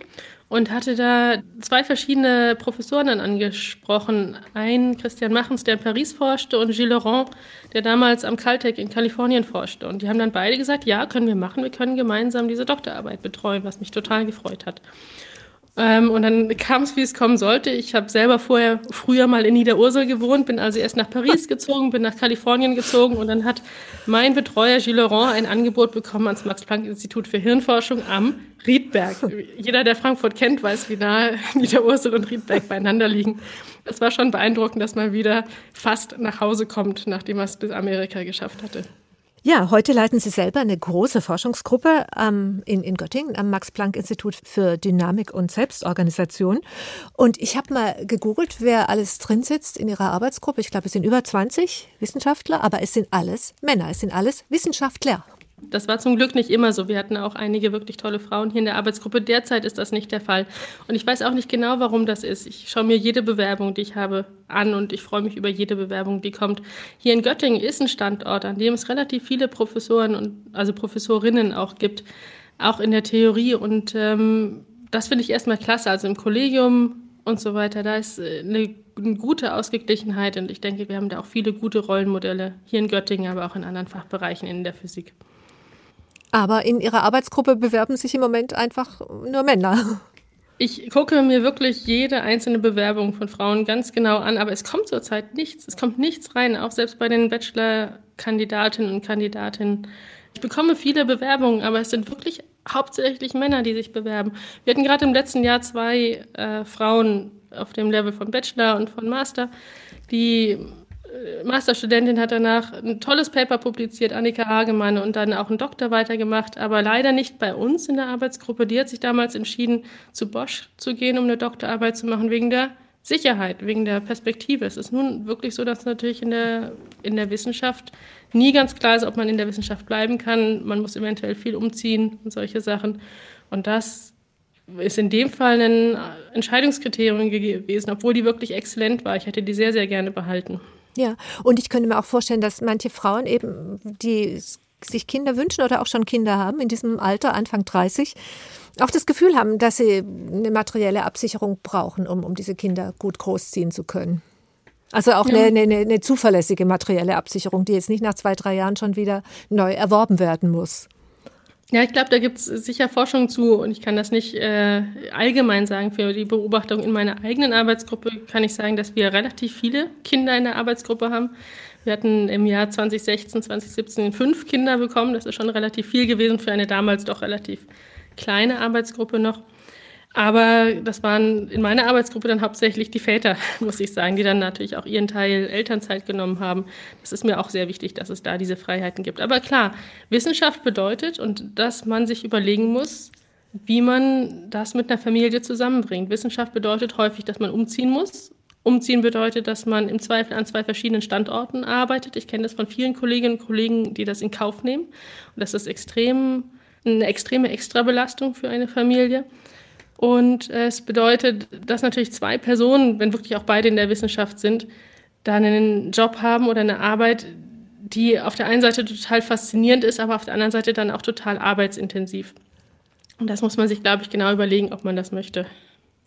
und hatte da zwei verschiedene Professoren dann angesprochen. Ein Christian Machens, der in Paris forschte, und Gilles Laurent, der damals am Caltech in Kalifornien forschte. Und die haben dann beide gesagt, ja, können wir machen, wir können gemeinsam diese Doktorarbeit betreuen, was mich total gefreut hat. Ähm, und dann kam es, wie es kommen sollte. Ich habe selber vorher früher mal in Niederursel gewohnt, bin also erst nach Paris gezogen, bin nach Kalifornien gezogen und dann hat mein Betreuer Gilles Laurent ein Angebot bekommen ans Max-Planck-Institut für Hirnforschung am Riedberg. Jeder, der Frankfurt kennt, weiß, wie nahe Niederursel und Riedberg beieinander liegen. Es war schon beeindruckend, dass man wieder fast nach Hause kommt, nachdem er es bis Amerika geschafft hatte. Ja, heute leiten Sie selber eine große Forschungsgruppe ähm, in, in Göttingen am Max-Planck-Institut für Dynamik und Selbstorganisation. Und ich habe mal gegoogelt, wer alles drin sitzt in Ihrer Arbeitsgruppe. Ich glaube, es sind über 20 Wissenschaftler, aber es sind alles Männer, es sind alles Wissenschaftler. Das war zum Glück nicht immer so. Wir hatten auch einige wirklich tolle Frauen hier in der Arbeitsgruppe. Derzeit ist das nicht der Fall. Und ich weiß auch nicht genau, warum das ist. Ich schaue mir jede Bewerbung, die ich habe, an und ich freue mich über jede Bewerbung, die kommt. Hier in Göttingen ist ein Standort, an dem es relativ viele Professoren und also Professorinnen auch gibt, auch in der Theorie. Und ähm, das finde ich erstmal klasse. Also im Kollegium und so weiter, da ist äh, eine, eine gute Ausgeglichenheit und ich denke, wir haben da auch viele gute Rollenmodelle hier in Göttingen, aber auch in anderen Fachbereichen in der Physik. Aber in Ihrer Arbeitsgruppe bewerben sich im Moment einfach nur Männer. Ich gucke mir wirklich jede einzelne Bewerbung von Frauen ganz genau an, aber es kommt zurzeit nichts. Es kommt nichts rein, auch selbst bei den Bachelor-Kandidatinnen und Kandidatinnen. Ich bekomme viele Bewerbungen, aber es sind wirklich hauptsächlich Männer, die sich bewerben. Wir hatten gerade im letzten Jahr zwei äh, Frauen auf dem Level von Bachelor und von Master, die Masterstudentin hat danach ein tolles Paper publiziert, Annika Hagemann, und dann auch einen Doktor weitergemacht, aber leider nicht bei uns in der Arbeitsgruppe. Die hat sich damals entschieden, zu Bosch zu gehen, um eine Doktorarbeit zu machen, wegen der Sicherheit, wegen der Perspektive. Es ist nun wirklich so, dass natürlich in der, in der Wissenschaft nie ganz klar ist, ob man in der Wissenschaft bleiben kann. Man muss eventuell viel umziehen und solche Sachen. Und das ist in dem Fall ein Entscheidungskriterium gewesen, obwohl die wirklich exzellent war. Ich hätte die sehr, sehr gerne behalten. Ja, und ich könnte mir auch vorstellen, dass manche Frauen eben, die sich Kinder wünschen oder auch schon Kinder haben, in diesem Alter, Anfang 30, auch das Gefühl haben, dass sie eine materielle Absicherung brauchen, um, um diese Kinder gut großziehen zu können. Also auch eine, eine, eine zuverlässige materielle Absicherung, die jetzt nicht nach zwei, drei Jahren schon wieder neu erworben werden muss. Ja, ich glaube, da gibt es sicher Forschung zu und ich kann das nicht äh, allgemein sagen. Für die Beobachtung in meiner eigenen Arbeitsgruppe kann ich sagen, dass wir relativ viele Kinder in der Arbeitsgruppe haben. Wir hatten im Jahr 2016, 2017 fünf Kinder bekommen. Das ist schon relativ viel gewesen für eine damals doch relativ kleine Arbeitsgruppe noch. Aber das waren in meiner Arbeitsgruppe dann hauptsächlich die Väter, muss ich sagen, die dann natürlich auch ihren Teil Elternzeit genommen haben. Das ist mir auch sehr wichtig, dass es da diese Freiheiten gibt. Aber klar, Wissenschaft bedeutet und dass man sich überlegen muss, wie man das mit einer Familie zusammenbringt. Wissenschaft bedeutet häufig, dass man umziehen muss. Umziehen bedeutet, dass man im Zweifel an zwei verschiedenen Standorten arbeitet. Ich kenne das von vielen Kolleginnen und Kollegen, die das in Kauf nehmen. Und das ist extrem, eine extreme Extrabelastung für eine Familie. Und es bedeutet, dass natürlich zwei Personen, wenn wirklich auch beide in der Wissenschaft sind, da einen Job haben oder eine Arbeit, die auf der einen Seite total faszinierend ist, aber auf der anderen Seite dann auch total arbeitsintensiv. Und das muss man sich, glaube ich, genau überlegen, ob man das möchte.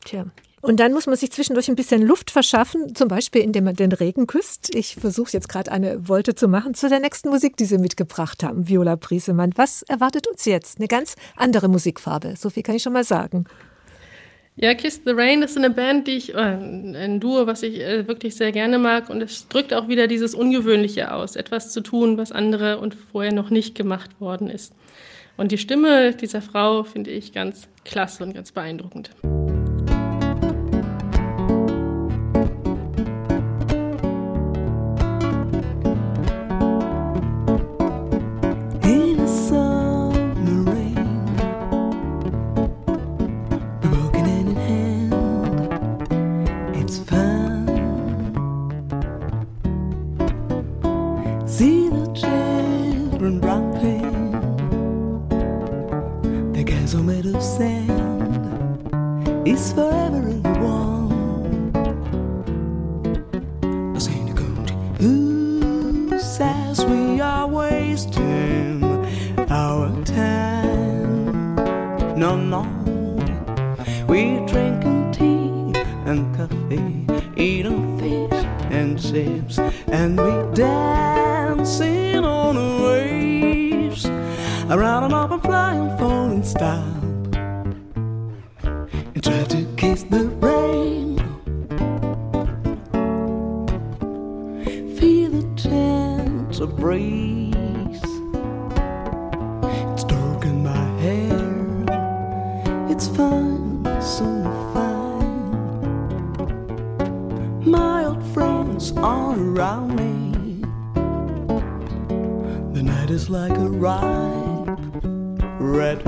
Tja. Und dann muss man sich zwischendurch ein bisschen Luft verschaffen, zum Beispiel indem man den Regen küsst. Ich versuche jetzt gerade eine Wolte zu machen zu der nächsten Musik, die Sie mitgebracht haben, Viola Priesemann. Was erwartet uns jetzt? Eine ganz andere Musikfarbe, so viel kann ich schon mal sagen. Ja, Kiss the Rain ist eine Band, die ich, äh, ein Duo, was ich äh, wirklich sehr gerne mag. Und es drückt auch wieder dieses Ungewöhnliche aus, etwas zu tun, was andere und vorher noch nicht gemacht worden ist. Und die Stimme dieser Frau finde ich ganz klasse und ganz beeindruckend. it's a breeze. It's dark in my hair. It's fine, so fine. My old friends are around me. The night is like a ripe red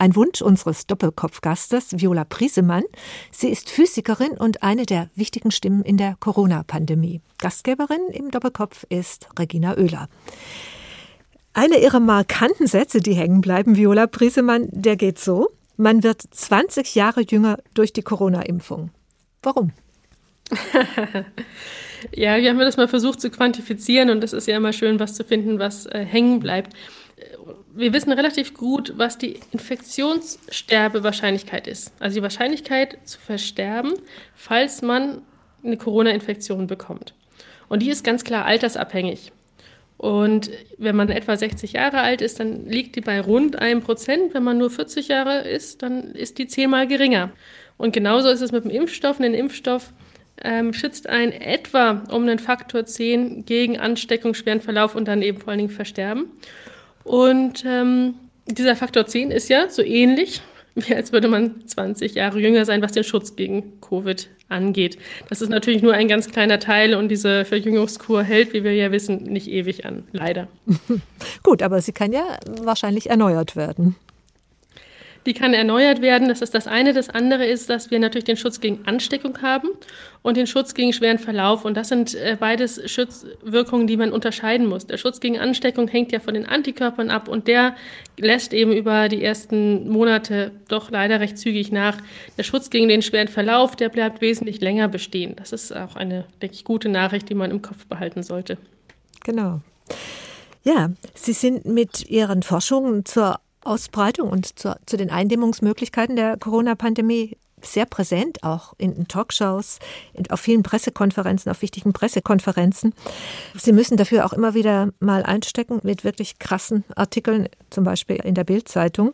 Ein Wunsch unseres Doppelkopfgastes Viola Priesemann. Sie ist Physikerin und eine der wichtigen Stimmen in der Corona-Pandemie. Gastgeberin im Doppelkopf ist Regina Oehler. Einer ihrer markanten Sätze, die hängen bleiben, Viola Priesemann, der geht so: Man wird 20 Jahre jünger durch die Corona-Impfung. Warum? ja, wir haben das mal versucht zu quantifizieren und es ist ja immer schön, was zu finden, was äh, hängen bleibt. Wir wissen relativ gut, was die Infektionssterbewahrscheinlichkeit ist. Also die Wahrscheinlichkeit zu versterben, falls man eine Corona-Infektion bekommt. Und die ist ganz klar altersabhängig. Und wenn man etwa 60 Jahre alt ist, dann liegt die bei rund einem Prozent. Wenn man nur 40 Jahre ist, dann ist die zehnmal geringer. Und genauso ist es mit dem Impfstoff. Ein Impfstoff ähm, schützt einen etwa um einen Faktor 10 gegen Ansteckung, schweren Verlauf und dann eben vor allen Dingen Versterben. Und ähm, dieser Faktor 10 ist ja so ähnlich wie als würde man 20 Jahre jünger sein, was den Schutz gegen Covid angeht. Das ist natürlich nur ein ganz kleiner Teil und diese Verjüngungskur hält, wie wir ja wissen, nicht ewig an, leider. Gut, aber sie kann ja wahrscheinlich erneuert werden. Die kann erneuert werden. Das ist das eine. Das andere ist, dass wir natürlich den Schutz gegen Ansteckung haben und den Schutz gegen schweren Verlauf. Und das sind äh, beides Schutzwirkungen, die man unterscheiden muss. Der Schutz gegen Ansteckung hängt ja von den Antikörpern ab und der lässt eben über die ersten Monate doch leider recht zügig nach. Der Schutz gegen den schweren Verlauf, der bleibt wesentlich länger bestehen. Das ist auch eine, denke ich, gute Nachricht, die man im Kopf behalten sollte. Genau. Ja, Sie sind mit Ihren Forschungen zur Ausbreitung und zu, zu den Eindämmungsmöglichkeiten der Corona-Pandemie sehr präsent, auch in Talkshows, in, auf vielen Pressekonferenzen, auf wichtigen Pressekonferenzen. Sie müssen dafür auch immer wieder mal einstecken mit wirklich krassen Artikeln, zum Beispiel in der Bildzeitung.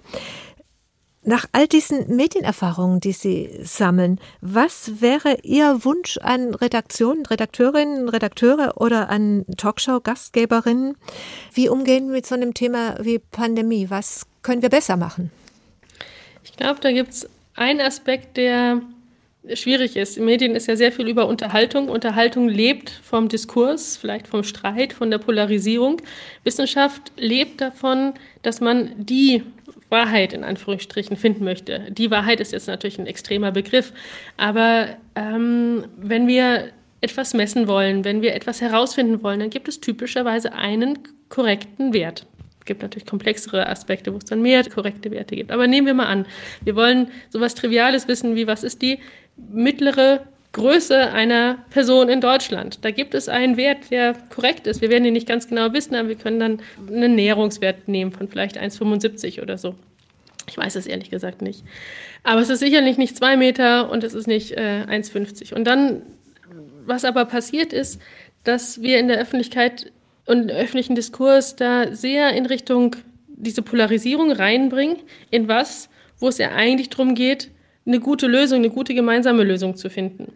Nach all diesen Medienerfahrungen, die Sie sammeln, was wäre Ihr Wunsch an Redaktionen, Redakteurinnen, Redakteure oder an Talkshow-Gastgeberinnen? Wie umgehen mit so einem Thema wie Pandemie? Was können wir besser machen? Ich glaube, da gibt es ein Aspekt, der schwierig ist. In Medien ist ja sehr viel über Unterhaltung. Unterhaltung lebt vom Diskurs, vielleicht vom Streit, von der Polarisierung. Wissenschaft lebt davon, dass man die Wahrheit in Anführungsstrichen finden möchte. Die Wahrheit ist jetzt natürlich ein extremer Begriff, aber ähm, wenn wir etwas messen wollen, wenn wir etwas herausfinden wollen, dann gibt es typischerweise einen korrekten Wert. Es gibt natürlich komplexere Aspekte, wo es dann mehr korrekte Werte gibt. Aber nehmen wir mal an, wir wollen sowas Triviales wissen wie, was ist die mittlere Größe einer Person in Deutschland. Da gibt es einen Wert, der korrekt ist. Wir werden ihn nicht ganz genau wissen, aber wir können dann einen Näherungswert nehmen von vielleicht 1,75 oder so. Ich weiß es ehrlich gesagt nicht. Aber es ist sicherlich nicht zwei Meter und es ist nicht äh, 1,50. Und dann, was aber passiert ist, dass wir in der Öffentlichkeit und im öffentlichen Diskurs da sehr in Richtung diese Polarisierung reinbringen, in was, wo es ja eigentlich darum geht, eine gute Lösung, eine gute gemeinsame Lösung zu finden.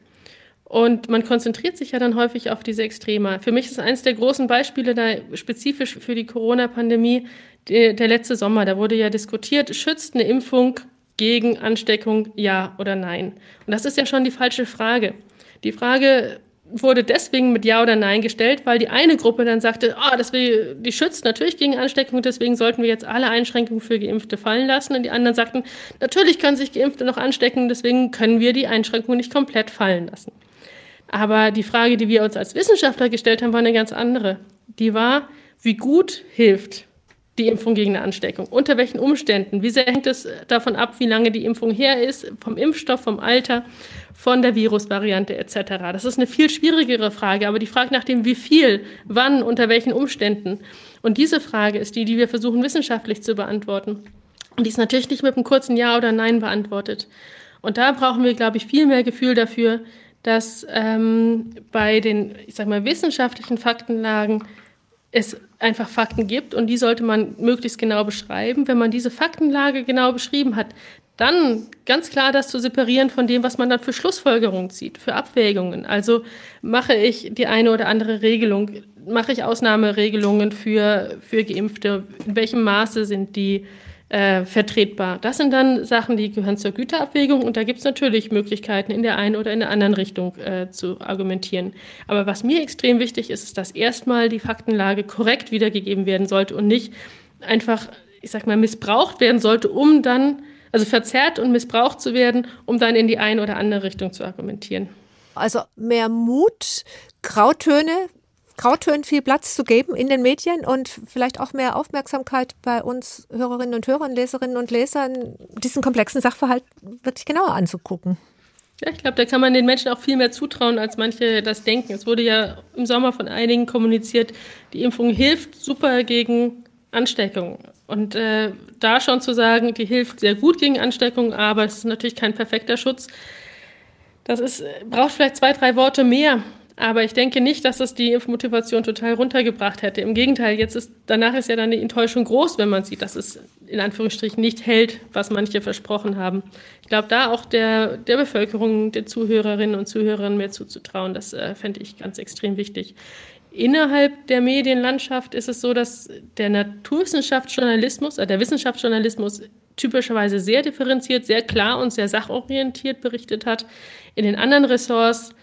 Und man konzentriert sich ja dann häufig auf diese Extreme. Für mich ist eines der großen Beispiele da spezifisch für die Corona-Pandemie der, der letzte Sommer. Da wurde ja diskutiert, schützt eine Impfung gegen Ansteckung, ja oder nein? Und das ist ja schon die falsche Frage. Die Frage wurde deswegen mit Ja oder Nein gestellt, weil die eine Gruppe dann sagte, oh, das will, die schützt natürlich gegen Ansteckung, deswegen sollten wir jetzt alle Einschränkungen für Geimpfte fallen lassen. Und die anderen sagten, natürlich können sich Geimpfte noch anstecken, deswegen können wir die Einschränkungen nicht komplett fallen lassen. Aber die Frage, die wir uns als Wissenschaftler gestellt haben, war eine ganz andere. Die war, wie gut hilft die Impfung gegen eine Ansteckung? Unter welchen Umständen? Wie sehr hängt es davon ab, wie lange die Impfung her ist, vom Impfstoff, vom Alter, von der Virusvariante etc.? Das ist eine viel schwierigere Frage, aber die Frage nach dem, wie viel, wann, unter welchen Umständen. Und diese Frage ist die, die wir versuchen wissenschaftlich zu beantworten. Und die ist natürlich nicht mit einem kurzen Ja oder Nein beantwortet. Und da brauchen wir, glaube ich, viel mehr Gefühl dafür, dass ähm, bei den, ich sag mal, wissenschaftlichen Faktenlagen es einfach Fakten gibt und die sollte man möglichst genau beschreiben. Wenn man diese Faktenlage genau beschrieben hat, dann ganz klar das zu separieren von dem, was man dann für Schlussfolgerungen zieht, für Abwägungen. Also mache ich die eine oder andere Regelung, mache ich Ausnahmeregelungen für, für Geimpfte, in welchem Maße sind die äh, vertretbar. Das sind dann Sachen, die gehören zur Güterabwägung und da gibt es natürlich Möglichkeiten, in der einen oder in der anderen Richtung äh, zu argumentieren. Aber was mir extrem wichtig ist, ist, dass erstmal die Faktenlage korrekt wiedergegeben werden sollte und nicht einfach, ich sag mal, missbraucht werden sollte, um dann, also verzerrt und missbraucht zu werden, um dann in die eine oder andere Richtung zu argumentieren. Also mehr Mut, Grautöne Grautönen viel Platz zu geben in den Medien und vielleicht auch mehr Aufmerksamkeit bei uns Hörerinnen und Hörern, Leserinnen und Lesern, diesen komplexen Sachverhalt wirklich genauer anzugucken. Ja, ich glaube, da kann man den Menschen auch viel mehr zutrauen, als manche das denken. Es wurde ja im Sommer von einigen kommuniziert, die Impfung hilft super gegen Ansteckung. Und äh, da schon zu sagen, die hilft sehr gut gegen Ansteckung, aber es ist natürlich kein perfekter Schutz. Das ist, braucht vielleicht zwei, drei Worte mehr, aber ich denke nicht, dass das die Impfmotivation total runtergebracht hätte. Im Gegenteil, jetzt ist, danach ist ja dann die Enttäuschung groß, wenn man sieht, dass es in Anführungsstrichen nicht hält, was manche versprochen haben. Ich glaube, da auch der, der Bevölkerung, der Zuhörerinnen und Zuhörern mehr zuzutrauen, das äh, fände ich ganz extrem wichtig. Innerhalb der Medienlandschaft ist es so, dass der Naturwissenschaftsjournalismus, äh, der Wissenschaftsjournalismus typischerweise sehr differenziert, sehr klar und sehr sachorientiert berichtet hat. In den anderen Ressorts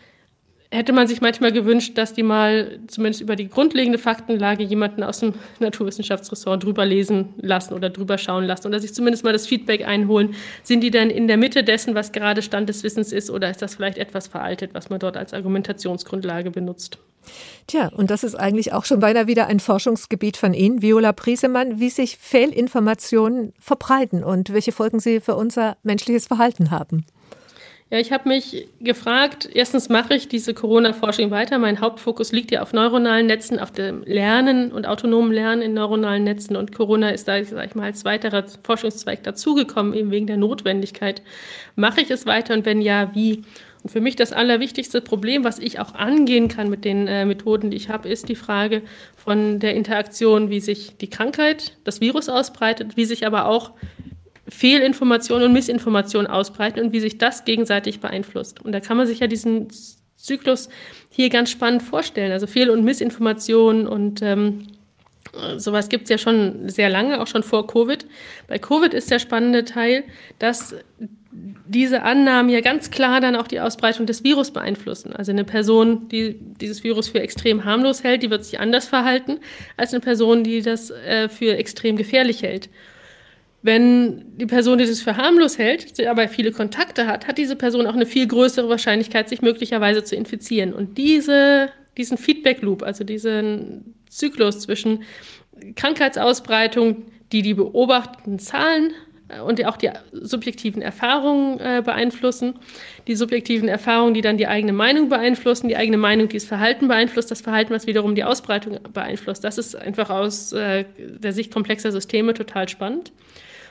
hätte man sich manchmal gewünscht, dass die mal zumindest über die grundlegende Faktenlage jemanden aus dem Naturwissenschaftsressort drüber lesen lassen oder drüber schauen lassen oder sich zumindest mal das Feedback einholen. Sind die denn in der Mitte dessen, was gerade Stand des Wissens ist, oder ist das vielleicht etwas veraltet, was man dort als Argumentationsgrundlage benutzt? Tja, und das ist eigentlich auch schon beinahe wieder ein Forschungsgebiet von Ihnen, Viola Priesemann, wie sich Fehlinformationen verbreiten und welche Folgen sie für unser menschliches Verhalten haben. Ja, ich habe mich gefragt, erstens mache ich diese Corona-Forschung weiter. Mein Hauptfokus liegt ja auf neuronalen Netzen, auf dem Lernen und autonomen Lernen in neuronalen Netzen. Und Corona ist da, sag ich mal, als weiterer Forschungszweig dazugekommen, eben wegen der Notwendigkeit. Mache ich es weiter und wenn ja, wie? Und für mich das allerwichtigste Problem, was ich auch angehen kann mit den äh, Methoden, die ich habe, ist die Frage von der Interaktion, wie sich die Krankheit, das Virus ausbreitet, wie sich aber auch Fehlinformation und Missinformation ausbreiten und wie sich das gegenseitig beeinflusst. Und da kann man sich ja diesen Zyklus hier ganz spannend vorstellen. Also Fehl- und Missinformation und, ähm, Sowas gibt es ja schon sehr lange, auch schon vor Covid. Bei Covid ist der spannende Teil, dass diese Annahmen ja ganz klar dann auch die Ausbreitung des Virus beeinflussen. Also eine Person, die dieses Virus für extrem harmlos hält, die wird sich anders verhalten als eine Person, die das äh, für extrem gefährlich hält. Wenn die Person, die das für harmlos hält, aber viele Kontakte hat, hat diese Person auch eine viel größere Wahrscheinlichkeit, sich möglicherweise zu infizieren. Und diese, diesen Feedback Loop, also diesen Zyklus zwischen Krankheitsausbreitung, die die beobachteten Zahlen äh, und auch die subjektiven Erfahrungen äh, beeinflussen. Die subjektiven Erfahrungen, die dann die eigene Meinung beeinflussen, die eigene Meinung, die das Verhalten beeinflusst, das Verhalten, was wiederum die Ausbreitung beeinflusst. Das ist einfach aus äh, der Sicht komplexer Systeme total spannend.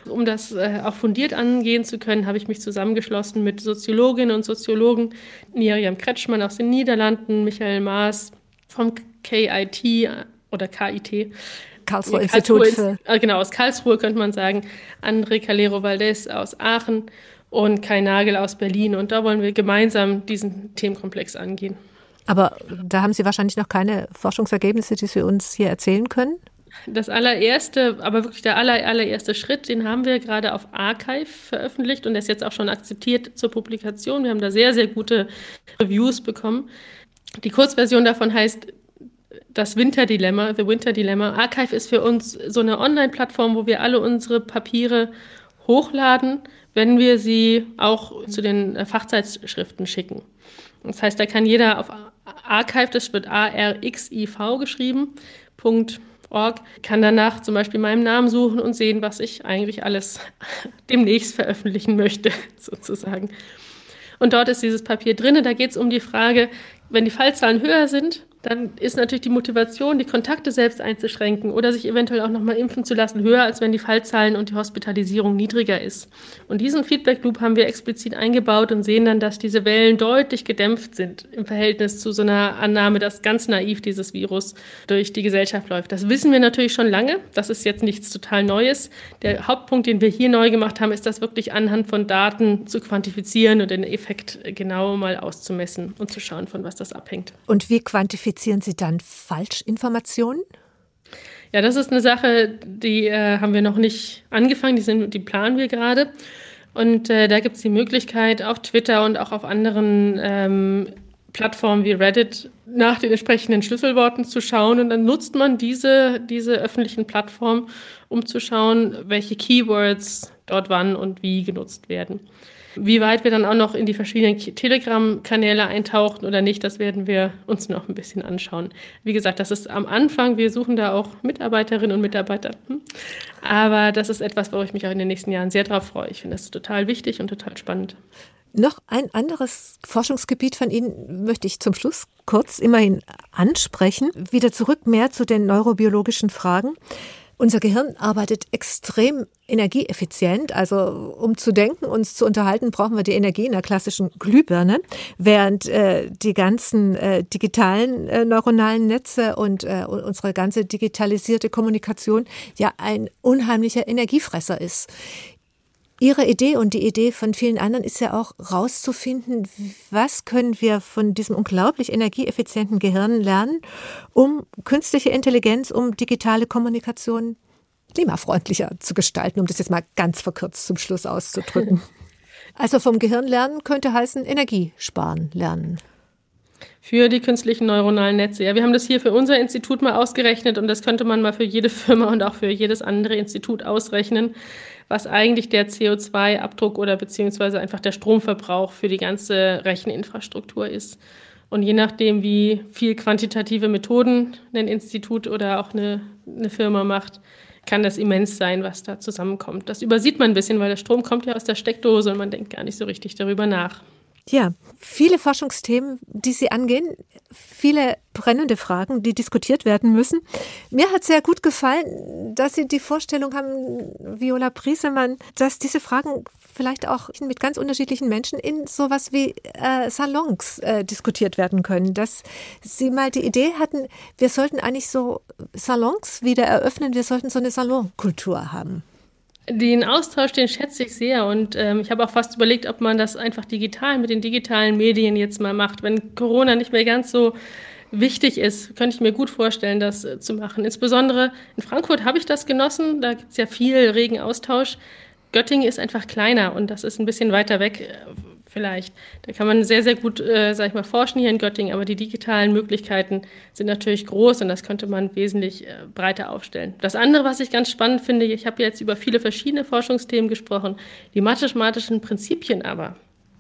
Um das äh, auch fundiert angehen zu können, habe ich mich zusammengeschlossen mit Soziologinnen und Soziologen, Miriam Kretschmann aus den Niederlanden, Michael Maas vom KIT oder KIT, Karlsruhe Institut für. Äh, genau, aus Karlsruhe könnte man sagen. André Calero Valdez aus Aachen und Kai Nagel aus Berlin. Und da wollen wir gemeinsam diesen Themenkomplex angehen. Aber da haben Sie wahrscheinlich noch keine Forschungsergebnisse, die Sie uns hier erzählen können? Das allererste, aber wirklich der aller, allererste Schritt, den haben wir gerade auf Archive veröffentlicht und der ist jetzt auch schon akzeptiert zur Publikation. Wir haben da sehr, sehr gute Reviews bekommen. Die Kurzversion davon heißt das Winterdilemma, The Winter Dilemma. Archive ist für uns so eine Online-Plattform, wo wir alle unsere Papiere hochladen, wenn wir sie auch zu den äh, Fachzeitschriften schicken. Das heißt, da kann jeder auf Archive, das wird A-R-X-I-V geschrieben, .org, kann danach zum Beispiel meinem Namen suchen und sehen, was ich eigentlich alles demnächst veröffentlichen möchte, sozusagen. Und dort ist dieses Papier drin. Da geht es um die Frage, wenn die Fallzahlen höher sind, dann ist natürlich die Motivation, die Kontakte selbst einzuschränken oder sich eventuell auch nochmal impfen zu lassen, höher, als wenn die Fallzahlen und die Hospitalisierung niedriger ist. Und diesen Feedback Loop haben wir explizit eingebaut und sehen dann, dass diese Wellen deutlich gedämpft sind im Verhältnis zu so einer Annahme, dass ganz naiv dieses Virus durch die Gesellschaft läuft. Das wissen wir natürlich schon lange. Das ist jetzt nichts total Neues. Der Hauptpunkt, den wir hier neu gemacht haben, ist das wirklich anhand von Daten zu quantifizieren und den Effekt genau mal auszumessen und zu schauen, von was das abhängt. Und wie quantifizieren Identifizieren Sie dann Falschinformationen? Ja, das ist eine Sache, die äh, haben wir noch nicht angefangen, die, sind, die planen wir gerade. Und äh, da gibt es die Möglichkeit, auf Twitter und auch auf anderen ähm, Plattformen wie Reddit nach den entsprechenden Schlüsselworten zu schauen. Und dann nutzt man diese, diese öffentlichen Plattformen, um zu schauen, welche Keywords dort wann und wie genutzt werden. Wie weit wir dann auch noch in die verschiedenen Telegram-Kanäle eintauchen oder nicht, das werden wir uns noch ein bisschen anschauen. Wie gesagt, das ist am Anfang. Wir suchen da auch Mitarbeiterinnen und Mitarbeiter. Hm? Aber das ist etwas, wo ich mich auch in den nächsten Jahren sehr darauf freue. Ich finde das total wichtig und total spannend. Noch ein anderes Forschungsgebiet von Ihnen möchte ich zum Schluss kurz immerhin ansprechen. Wieder zurück mehr zu den neurobiologischen Fragen. Unser Gehirn arbeitet extrem energieeffizient. Also um zu denken, uns zu unterhalten, brauchen wir die Energie in der klassischen Glühbirne, während äh, die ganzen äh, digitalen äh, neuronalen Netze und äh, unsere ganze digitalisierte Kommunikation ja ein unheimlicher Energiefresser ist. Ihre Idee und die Idee von vielen anderen ist ja auch rauszufinden, was können wir von diesem unglaublich energieeffizienten Gehirn lernen, um künstliche Intelligenz, um digitale Kommunikation klimafreundlicher zu gestalten, um das jetzt mal ganz verkürzt zum Schluss auszudrücken. Also vom Gehirn lernen könnte heißen Energiesparen lernen. Für die künstlichen neuronalen Netze. Ja, wir haben das hier für unser Institut mal ausgerechnet und das könnte man mal für jede Firma und auch für jedes andere Institut ausrechnen was eigentlich der CO2-Abdruck oder beziehungsweise einfach der Stromverbrauch für die ganze Recheninfrastruktur ist. Und je nachdem, wie viel quantitative Methoden ein Institut oder auch eine, eine Firma macht, kann das immens sein, was da zusammenkommt. Das übersieht man ein bisschen, weil der Strom kommt ja aus der Steckdose und man denkt gar nicht so richtig darüber nach. Ja, viele Forschungsthemen, die Sie angehen, viele brennende Fragen, die diskutiert werden müssen. Mir hat sehr gut gefallen, dass Sie die Vorstellung haben, Viola Priesemann, dass diese Fragen vielleicht auch mit ganz unterschiedlichen Menschen in sowas wie äh, Salons äh, diskutiert werden können. Dass Sie mal die Idee hatten, wir sollten eigentlich so Salons wieder eröffnen, wir sollten so eine Salonkultur haben. Den Austausch, den schätze ich sehr und ähm, ich habe auch fast überlegt, ob man das einfach digital mit den digitalen Medien jetzt mal macht, wenn Corona nicht mehr ganz so wichtig ist, könnte ich mir gut vorstellen, das äh, zu machen. Insbesondere in Frankfurt habe ich das genossen, da gibt es ja viel regen Austausch. Göttingen ist einfach kleiner und das ist ein bisschen weiter weg äh, vielleicht. Da kann man sehr, sehr gut, äh, sag ich mal, forschen hier in Göttingen, aber die digitalen Möglichkeiten sind natürlich groß und das könnte man wesentlich äh, breiter aufstellen. Das andere, was ich ganz spannend finde, ich habe jetzt über viele verschiedene Forschungsthemen gesprochen, die mathematischen Prinzipien aber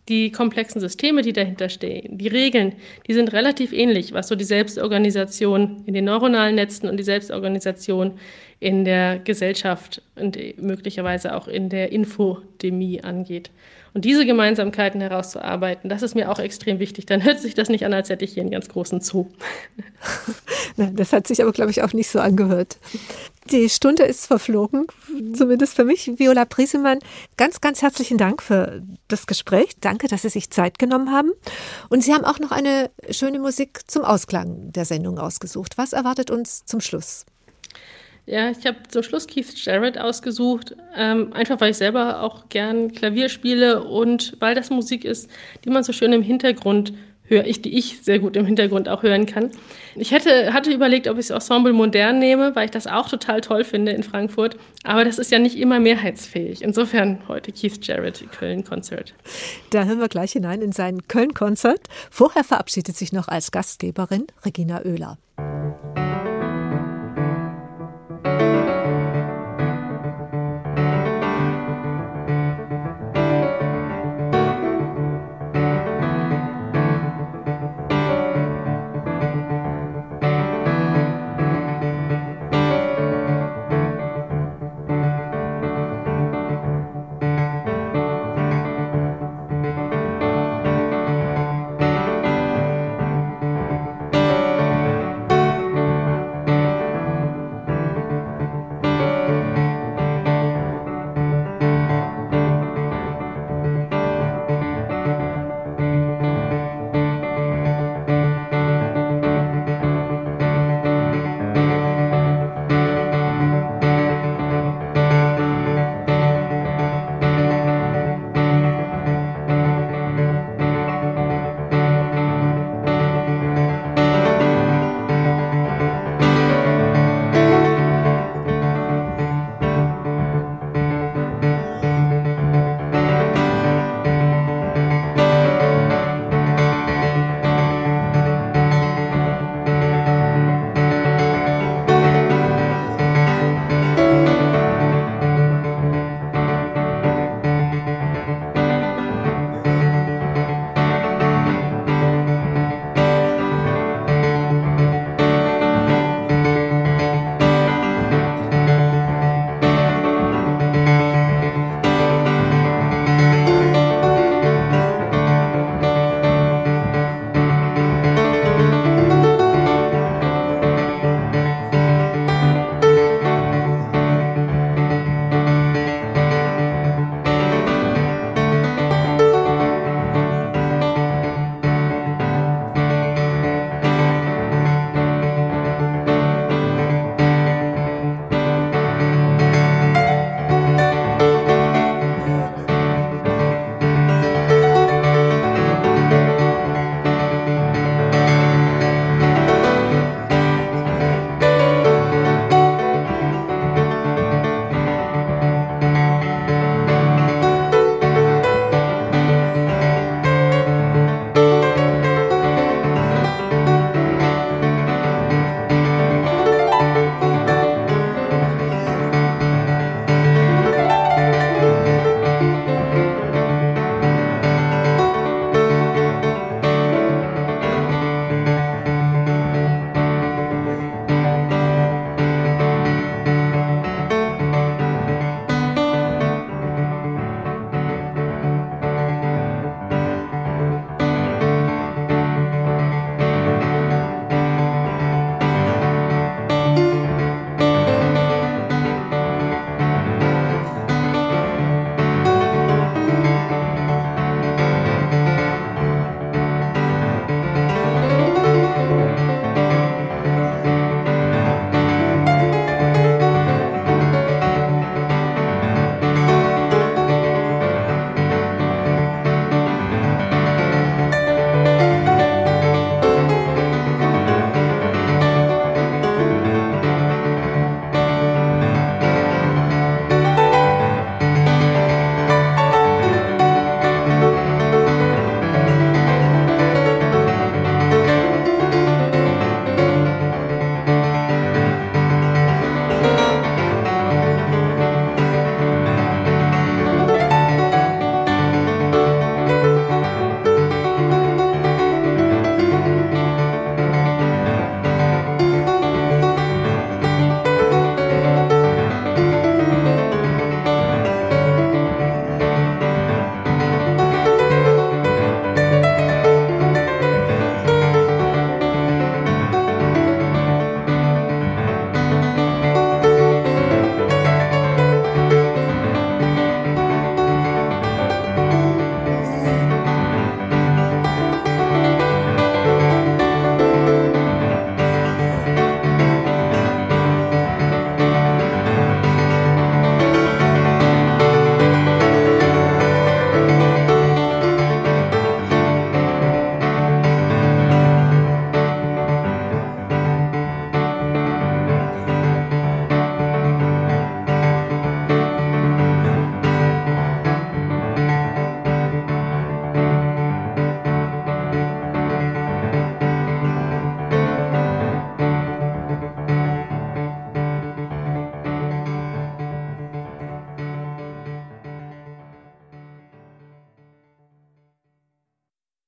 die komplexen Systeme, die dahinter stehen, die Regeln, die sind relativ ähnlich, was so die Selbstorganisation in den neuronalen Netzen und die Selbstorganisation in der Gesellschaft und möglicherweise auch in der Infodemie angeht. Und diese Gemeinsamkeiten herauszuarbeiten, das ist mir auch extrem wichtig. Dann hört sich das nicht an, als hätte ich hier einen ganz großen Zoo. das hat sich aber, glaube ich, auch nicht so angehört. Die Stunde ist verflogen, zumindest für mich. Viola Priesemann, ganz, ganz herzlichen Dank für das Gespräch. Danke, dass Sie sich Zeit genommen haben. Und Sie haben auch noch eine schöne Musik zum Ausklang der Sendung ausgesucht. Was erwartet uns zum Schluss? Ja, ich habe zum Schluss Keith Jarrett ausgesucht, ähm, einfach weil ich selber auch gern Klavier spiele und weil das Musik ist, die man so schön im Hintergrund höre ich, die ich sehr gut im Hintergrund auch hören kann. Ich hätte, hatte überlegt, ob ich das Ensemble Modern nehme, weil ich das auch total toll finde in Frankfurt. Aber das ist ja nicht immer mehrheitsfähig. Insofern heute Keith Jarrett Köln-Konzert. Da hören wir gleich hinein in sein Köln-Konzert. Vorher verabschiedet sich noch als Gastgeberin Regina Oehler.